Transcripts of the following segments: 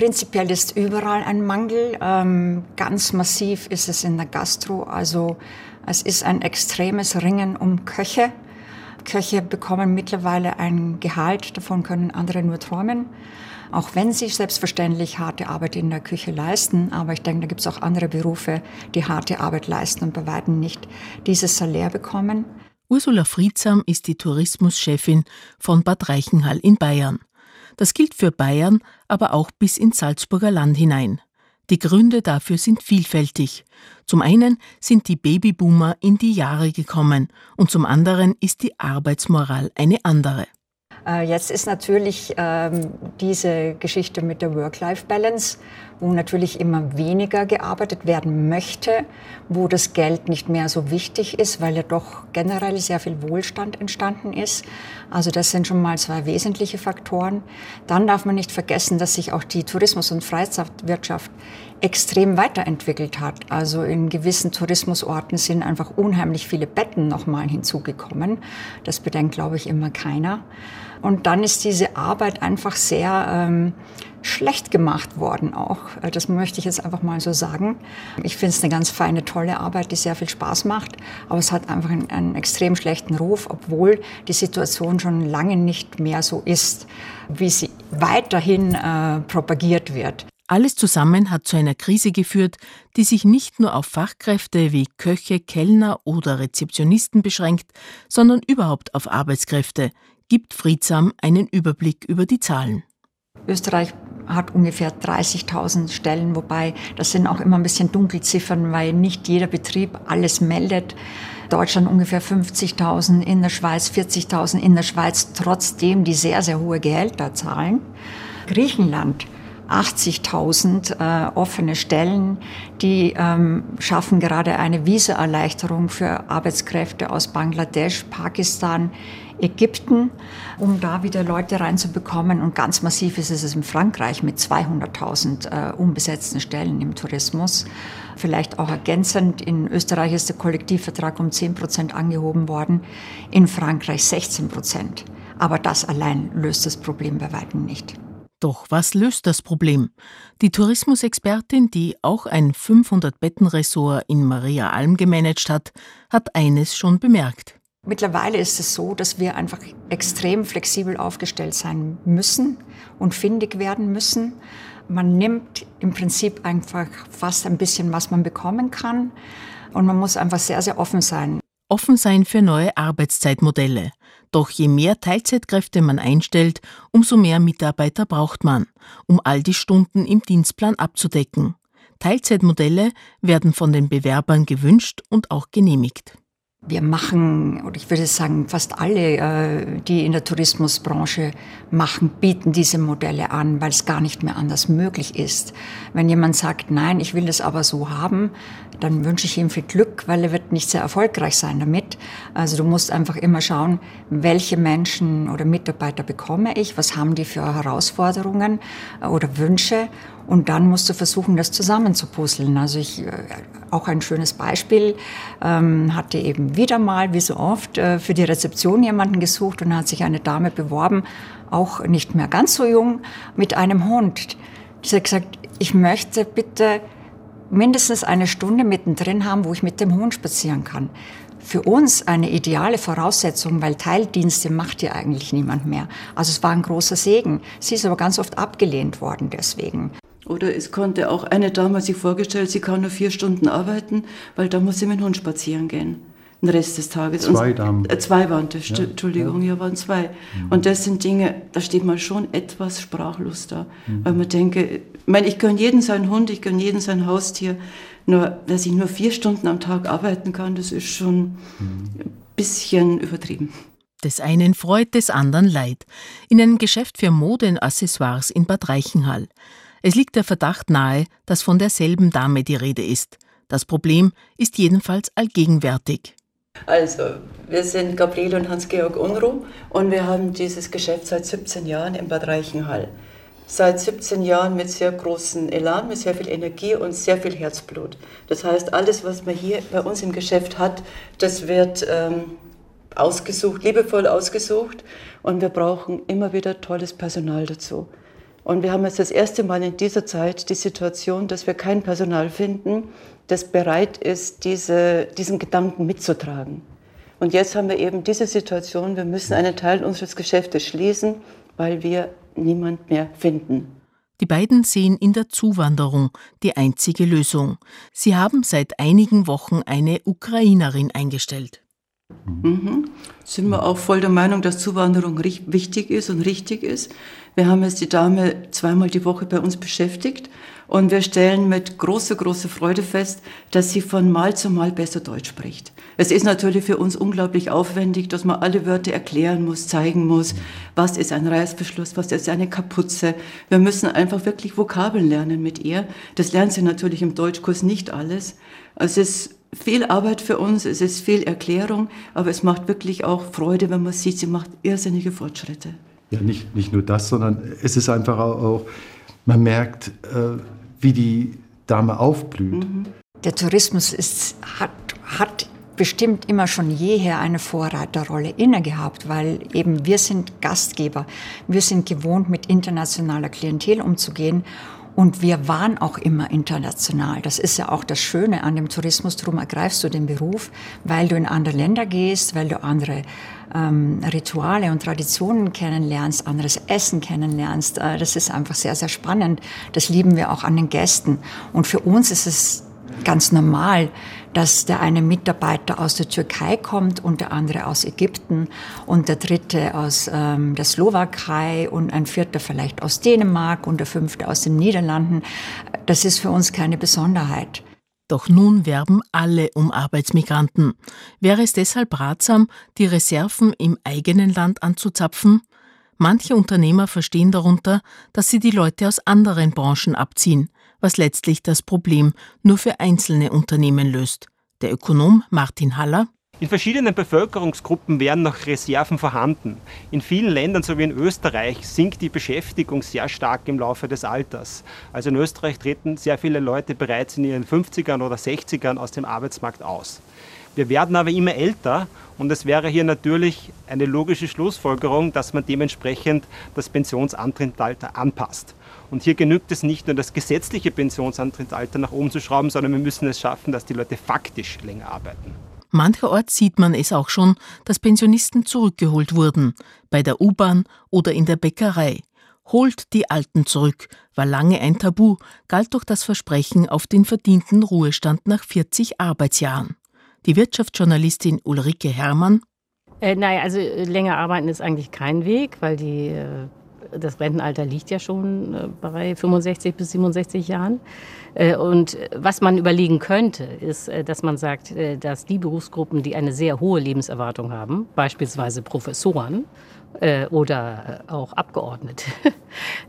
Prinzipiell ist überall ein Mangel. Ähm, ganz massiv ist es in der Gastro. Also es ist ein extremes Ringen um Köche. Köche bekommen mittlerweile ein Gehalt, davon können andere nur träumen. Auch wenn sie selbstverständlich harte Arbeit in der Küche leisten, aber ich denke, da gibt es auch andere Berufe, die harte Arbeit leisten und bei weitem nicht dieses Salär bekommen. Ursula Friedsam ist die Tourismuschefin von Bad Reichenhall in Bayern. Das gilt für Bayern, aber auch bis ins Salzburger Land hinein. Die Gründe dafür sind vielfältig. Zum einen sind die Babyboomer in die Jahre gekommen und zum anderen ist die Arbeitsmoral eine andere. Äh, jetzt ist natürlich ähm, diese Geschichte mit der Work-Life-Balance, wo natürlich immer weniger gearbeitet werden möchte, wo das Geld nicht mehr so wichtig ist, weil ja doch generell sehr viel Wohlstand entstanden ist. Also das sind schon mal zwei wesentliche Faktoren. Dann darf man nicht vergessen, dass sich auch die Tourismus- und Freizeitwirtschaft extrem weiterentwickelt hat. Also in gewissen Tourismusorten sind einfach unheimlich viele Betten nochmal hinzugekommen. Das bedenkt, glaube ich, immer keiner. Und dann ist diese Arbeit einfach sehr ähm, schlecht gemacht worden auch. Äh, das möchte ich jetzt einfach mal so sagen. Ich finde es eine ganz feine, tolle Arbeit, die sehr viel Spaß macht. Aber es hat einfach einen, einen extrem schlechten Ruf, obwohl die Situation schon lange nicht mehr so ist, wie sie weiterhin äh, propagiert wird. Alles zusammen hat zu einer Krise geführt, die sich nicht nur auf Fachkräfte wie Köche, Kellner oder Rezeptionisten beschränkt, sondern überhaupt auf Arbeitskräfte, gibt Friedsam einen Überblick über die Zahlen. Österreich hat ungefähr 30.000 Stellen, wobei das sind auch immer ein bisschen Dunkelziffern, weil nicht jeder Betrieb alles meldet. Deutschland ungefähr 50.000, in der Schweiz 40.000, in der Schweiz trotzdem die sehr, sehr hohe Gehälter zahlen. Griechenland 80.000 äh, offene Stellen. Die ähm, schaffen gerade eine Visaerleichterung für Arbeitskräfte aus Bangladesch, Pakistan, Ägypten, um da wieder Leute reinzubekommen. Und ganz massiv ist es in Frankreich mit 200.000 äh, unbesetzten Stellen im Tourismus. Vielleicht auch ergänzend, in Österreich ist der Kollektivvertrag um 10 Prozent angehoben worden, in Frankreich 16 Prozent. Aber das allein löst das Problem bei weitem nicht. Doch was löst das Problem? Die Tourismusexpertin, die auch ein 500-Betten-Ressort in Maria Alm gemanagt hat, hat eines schon bemerkt. Mittlerweile ist es so, dass wir einfach extrem flexibel aufgestellt sein müssen und findig werden müssen. Man nimmt im Prinzip einfach fast ein bisschen, was man bekommen kann. Und man muss einfach sehr, sehr offen sein. Offen sein für neue Arbeitszeitmodelle. Doch je mehr Teilzeitkräfte man einstellt, umso mehr Mitarbeiter braucht man, um all die Stunden im Dienstplan abzudecken. Teilzeitmodelle werden von den Bewerbern gewünscht und auch genehmigt. Wir machen, oder ich würde sagen, fast alle, äh, die in der Tourismusbranche machen, bieten diese Modelle an, weil es gar nicht mehr anders möglich ist. Wenn jemand sagt, nein, ich will das aber so haben, dann wünsche ich ihm viel Glück, weil er wird nicht sehr erfolgreich sein damit. Also du musst einfach immer schauen, welche Menschen oder Mitarbeiter bekomme ich, was haben die für Herausforderungen oder Wünsche und dann musst du versuchen, das zusammenzupuzzeln. Also ich, äh, auch ein schönes Beispiel, ähm, hatte eben wieder mal, wie so oft, äh, für die Rezeption jemanden gesucht und hat sich eine Dame beworben, auch nicht mehr ganz so jung, mit einem Hund. Sie hat gesagt, ich möchte bitte mindestens eine Stunde mittendrin haben, wo ich mit dem Hund spazieren kann. Für uns eine ideale Voraussetzung, weil Teildienste macht ja eigentlich niemand mehr. Also es war ein großer Segen. Sie ist aber ganz oft abgelehnt worden deswegen. Oder es konnte auch eine Dame sich vorgestellt, sie kann nur vier Stunden arbeiten, weil da muss sie mit dem Hund spazieren gehen. Den Rest des Tages. Zwei Damen. Äh, zwei waren das, ja. Entschuldigung, ja. waren zwei. Mhm. Und das sind Dinge, da steht man schon etwas sprachlos da. Mhm. Weil man denke, ich meine, ich gönne jeden seinen Hund, ich gönne jeden sein Haustier, nur, dass ich nur vier Stunden am Tag arbeiten kann, das ist schon mhm. ein bisschen übertrieben. Des einen freut, des anderen leid. In einem Geschäft für Modenaccessoires in Bad Reichenhall. Es liegt der Verdacht nahe, dass von derselben Dame die Rede ist. Das Problem ist jedenfalls allgegenwärtig. Also, wir sind Gabriele und Hans-Georg Unruh und wir haben dieses Geschäft seit 17 Jahren in Bad Reichenhall. Seit 17 Jahren mit sehr großem Elan, mit sehr viel Energie und sehr viel Herzblut. Das heißt, alles, was man hier bei uns im Geschäft hat, das wird ähm, ausgesucht, liebevoll ausgesucht und wir brauchen immer wieder tolles Personal dazu. Und wir haben jetzt das erste Mal in dieser Zeit die Situation, dass wir kein Personal finden, das bereit ist, diese, diesen Gedanken mitzutragen. Und jetzt haben wir eben diese Situation, wir müssen einen Teil unseres Geschäftes schließen, weil wir niemand mehr finden. Die beiden sehen in der Zuwanderung die einzige Lösung. Sie haben seit einigen Wochen eine Ukrainerin eingestellt. Mhm. Sind wir auch voll der Meinung, dass Zuwanderung wichtig ist und richtig ist. Wir haben jetzt die Dame zweimal die Woche bei uns beschäftigt und wir stellen mit großer, großer Freude fest, dass sie von Mal zu Mal besser Deutsch spricht. Es ist natürlich für uns unglaublich aufwendig, dass man alle Wörter erklären muss, zeigen muss, was ist ein Reißverschluss, was ist eine Kapuze. Wir müssen einfach wirklich Vokabeln lernen mit ihr. Das lernt sie natürlich im Deutschkurs nicht alles. Es ist viel Arbeit für uns, es ist viel Erklärung, aber es macht wirklich auch Freude, wenn man sieht, sie macht irrsinnige Fortschritte. Ja, nicht, nicht nur das, sondern es ist einfach auch, man merkt, äh, wie die Dame aufblüht. Mhm. Der Tourismus ist, hat, hat bestimmt immer schon jeher eine Vorreiterrolle inne gehabt, weil eben wir sind Gastgeber. Wir sind gewohnt, mit internationaler Klientel umzugehen und wir waren auch immer international. Das ist ja auch das Schöne an dem Tourismus. Darum ergreifst du den Beruf, weil du in andere Länder gehst, weil du andere ähm, Rituale und Traditionen kennenlernst, anderes Essen kennenlernst. Äh, das ist einfach sehr, sehr spannend. Das lieben wir auch an den Gästen. Und für uns ist es ganz normal, dass der eine Mitarbeiter aus der Türkei kommt und der andere aus Ägypten und der dritte aus ähm, der Slowakei und ein vierter vielleicht aus Dänemark und der fünfte aus den Niederlanden. Das ist für uns keine Besonderheit. Doch nun werben alle um Arbeitsmigranten. Wäre es deshalb ratsam, die Reserven im eigenen Land anzuzapfen? Manche Unternehmer verstehen darunter, dass sie die Leute aus anderen Branchen abziehen was letztlich das Problem nur für einzelne Unternehmen löst. Der Ökonom Martin Haller in verschiedenen Bevölkerungsgruppen wären noch Reserven vorhanden. In vielen Ländern, so wie in Österreich, sinkt die Beschäftigung sehr stark im Laufe des Alters. Also in Österreich treten sehr viele Leute bereits in ihren 50ern oder 60ern aus dem Arbeitsmarkt aus. Wir werden aber immer älter und es wäre hier natürlich eine logische Schlussfolgerung, dass man dementsprechend das Pensionsantrittsalter anpasst. Und hier genügt es nicht nur, das gesetzliche Pensionsantrittsalter nach oben zu schrauben, sondern wir müssen es schaffen, dass die Leute faktisch länger arbeiten. Mancherorts sieht man es auch schon, dass Pensionisten zurückgeholt wurden, bei der U-Bahn oder in der Bäckerei. Holt die Alten zurück, war lange ein Tabu, galt durch das Versprechen auf den verdienten Ruhestand nach 40 Arbeitsjahren. Die Wirtschaftsjournalistin Ulrike Herrmann. Äh, naja, also äh, länger arbeiten ist eigentlich kein Weg, weil die äh, das Rentenalter liegt ja schon äh, bei 65 bis 67 Jahren. Äh, und was man überlegen könnte, ist, äh, dass man sagt, dass die Berufsgruppen, die eine sehr hohe Lebenserwartung haben, beispielsweise Professoren oder auch Abgeordnete,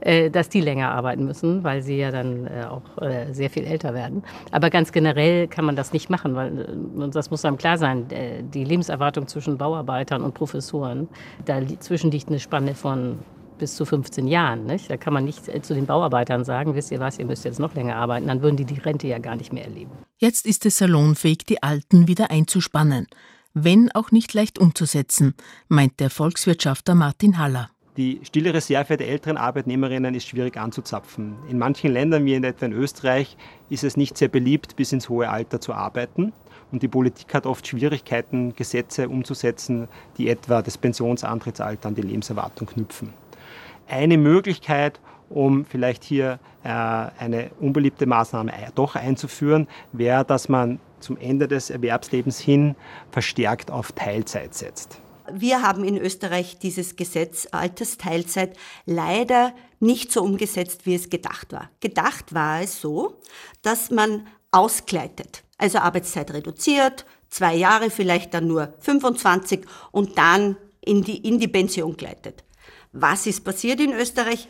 dass die länger arbeiten müssen, weil sie ja dann auch sehr viel älter werden. Aber ganz generell kann man das nicht machen, weil das muss einem klar sein, die Lebenserwartung zwischen Bauarbeitern und Professoren, dazwischen liegt eine Spanne von bis zu 15 Jahren. Nicht? Da kann man nicht äh, zu den Bauarbeitern sagen, wisst ihr was, ihr müsst jetzt noch länger arbeiten, dann würden die die Rente ja gar nicht mehr erleben. Jetzt ist es salonfähig, die Alten wieder einzuspannen. Wenn auch nicht leicht umzusetzen, meint der Volkswirtschafter Martin Haller. Die stille Reserve der älteren Arbeitnehmerinnen ist schwierig anzuzapfen. In manchen Ländern, wie in etwa in Österreich, ist es nicht sehr beliebt, bis ins hohe Alter zu arbeiten. Und die Politik hat oft Schwierigkeiten, Gesetze umzusetzen, die etwa das Pensionsantrittsalter an die Lebenserwartung knüpfen eine Möglichkeit, um vielleicht hier äh, eine unbeliebte Maßnahme doch einzuführen, wäre, dass man zum Ende des Erwerbslebens hin verstärkt auf Teilzeit setzt. Wir haben in Österreich dieses Gesetz Altersteilzeit leider nicht so umgesetzt, wie es gedacht war. Gedacht war es so, dass man ausgleitet, also Arbeitszeit reduziert, zwei Jahre vielleicht dann nur 25 und dann in die, in die Pension gleitet. Was ist passiert in Österreich?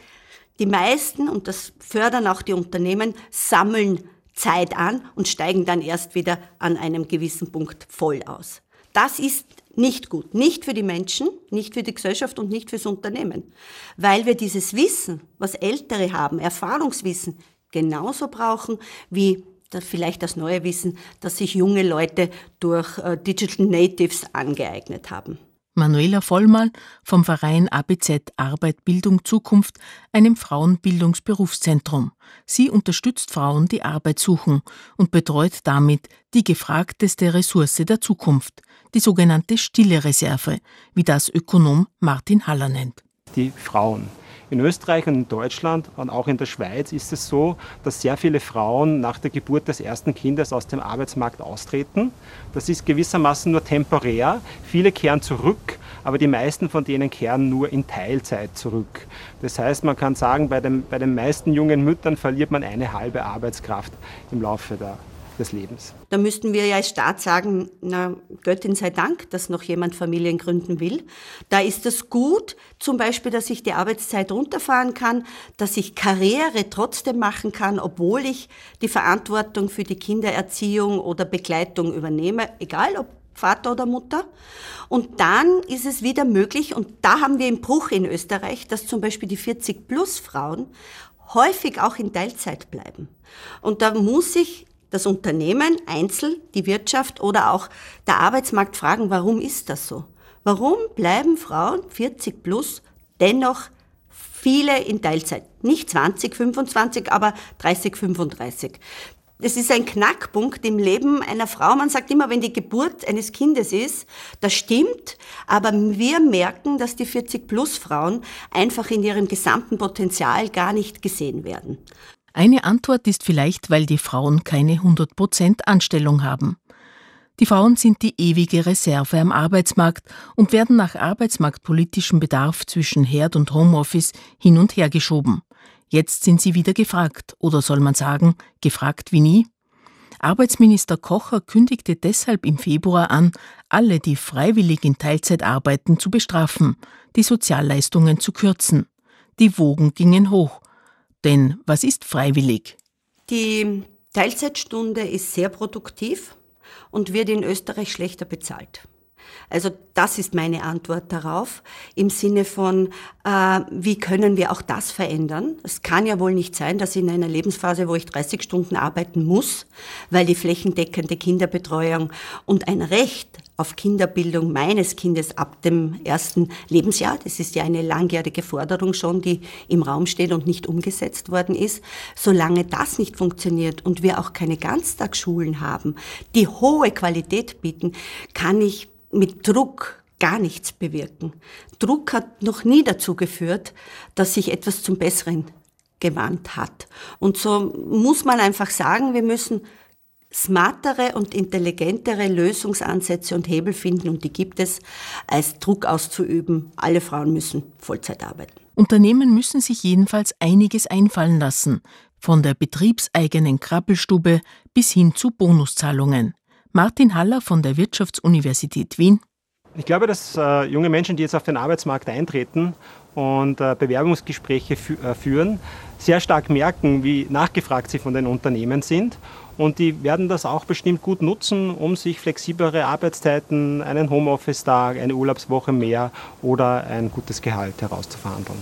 Die meisten, und das fördern auch die Unternehmen, sammeln Zeit an und steigen dann erst wieder an einem gewissen Punkt voll aus. Das ist nicht gut, nicht für die Menschen, nicht für die Gesellschaft und nicht fürs Unternehmen, weil wir dieses Wissen, was Ältere haben, Erfahrungswissen, genauso brauchen wie vielleicht das neue Wissen, das sich junge Leute durch äh, Digital Natives angeeignet haben. Manuela Vollmal vom Verein ABZ Arbeit Bildung Zukunft, einem Frauenbildungsberufszentrum. Sie unterstützt Frauen, die Arbeit suchen und betreut damit die gefragteste Ressource der Zukunft, die sogenannte stille Reserve, wie das Ökonom Martin Haller nennt. Die Frauen. In Österreich und in Deutschland und auch in der Schweiz ist es so, dass sehr viele Frauen nach der Geburt des ersten Kindes aus dem Arbeitsmarkt austreten. Das ist gewissermaßen nur temporär. Viele kehren zurück, aber die meisten von denen kehren nur in Teilzeit zurück. Das heißt, man kann sagen, bei, dem, bei den meisten jungen Müttern verliert man eine halbe Arbeitskraft im Laufe der des Lebens. Da müssten wir ja als Staat sagen, na, Göttin sei Dank, dass noch jemand Familien gründen will. Da ist es gut, zum Beispiel, dass ich die Arbeitszeit runterfahren kann, dass ich Karriere trotzdem machen kann, obwohl ich die Verantwortung für die Kindererziehung oder Begleitung übernehme, egal ob Vater oder Mutter. Und dann ist es wieder möglich, und da haben wir einen Bruch in Österreich, dass zum Beispiel die 40-plus-Frauen häufig auch in Teilzeit bleiben. Und da muss ich das Unternehmen, Einzel, die Wirtschaft oder auch der Arbeitsmarkt fragen, warum ist das so? Warum bleiben Frauen 40 plus dennoch viele in Teilzeit? Nicht 20, 25, aber 30, 35. Das ist ein Knackpunkt im Leben einer Frau. Man sagt immer, wenn die Geburt eines Kindes ist, das stimmt, aber wir merken, dass die 40-plus-Frauen einfach in ihrem gesamten Potenzial gar nicht gesehen werden. Eine Antwort ist vielleicht, weil die Frauen keine 100% Anstellung haben. Die Frauen sind die ewige Reserve am Arbeitsmarkt und werden nach arbeitsmarktpolitischem Bedarf zwischen Herd und Homeoffice hin und her geschoben. Jetzt sind sie wieder gefragt, oder soll man sagen, gefragt wie nie? Arbeitsminister Kocher kündigte deshalb im Februar an, alle, die freiwillig in Teilzeit arbeiten, zu bestrafen, die Sozialleistungen zu kürzen. Die Wogen gingen hoch. Denn was ist freiwillig? Die Teilzeitstunde ist sehr produktiv und wird in Österreich schlechter bezahlt. Also das ist meine Antwort darauf im Sinne von, äh, wie können wir auch das verändern? Es kann ja wohl nicht sein, dass in einer Lebensphase, wo ich 30 Stunden arbeiten muss, weil die flächendeckende Kinderbetreuung und ein Recht auf Kinderbildung meines Kindes ab dem ersten Lebensjahr, das ist ja eine langjährige Forderung schon, die im Raum steht und nicht umgesetzt worden ist, solange das nicht funktioniert und wir auch keine Ganztagsschulen haben, die hohe Qualität bieten, kann ich mit Druck gar nichts bewirken. Druck hat noch nie dazu geführt, dass sich etwas zum Besseren gewandt hat. Und so muss man einfach sagen, wir müssen smartere und intelligentere Lösungsansätze und Hebel finden, und die gibt es, als Druck auszuüben. Alle Frauen müssen Vollzeit arbeiten. Unternehmen müssen sich jedenfalls einiges einfallen lassen, von der betriebseigenen Krabbelstube bis hin zu Bonuszahlungen. Martin Haller von der Wirtschaftsuniversität Wien. Ich glaube, dass äh, junge Menschen, die jetzt auf den Arbeitsmarkt eintreten und äh, Bewerbungsgespräche fü äh, führen, sehr stark merken, wie nachgefragt sie von den Unternehmen sind. Und die werden das auch bestimmt gut nutzen, um sich flexiblere Arbeitszeiten, einen Homeoffice-Tag, eine Urlaubswoche mehr oder ein gutes Gehalt herauszuverhandeln.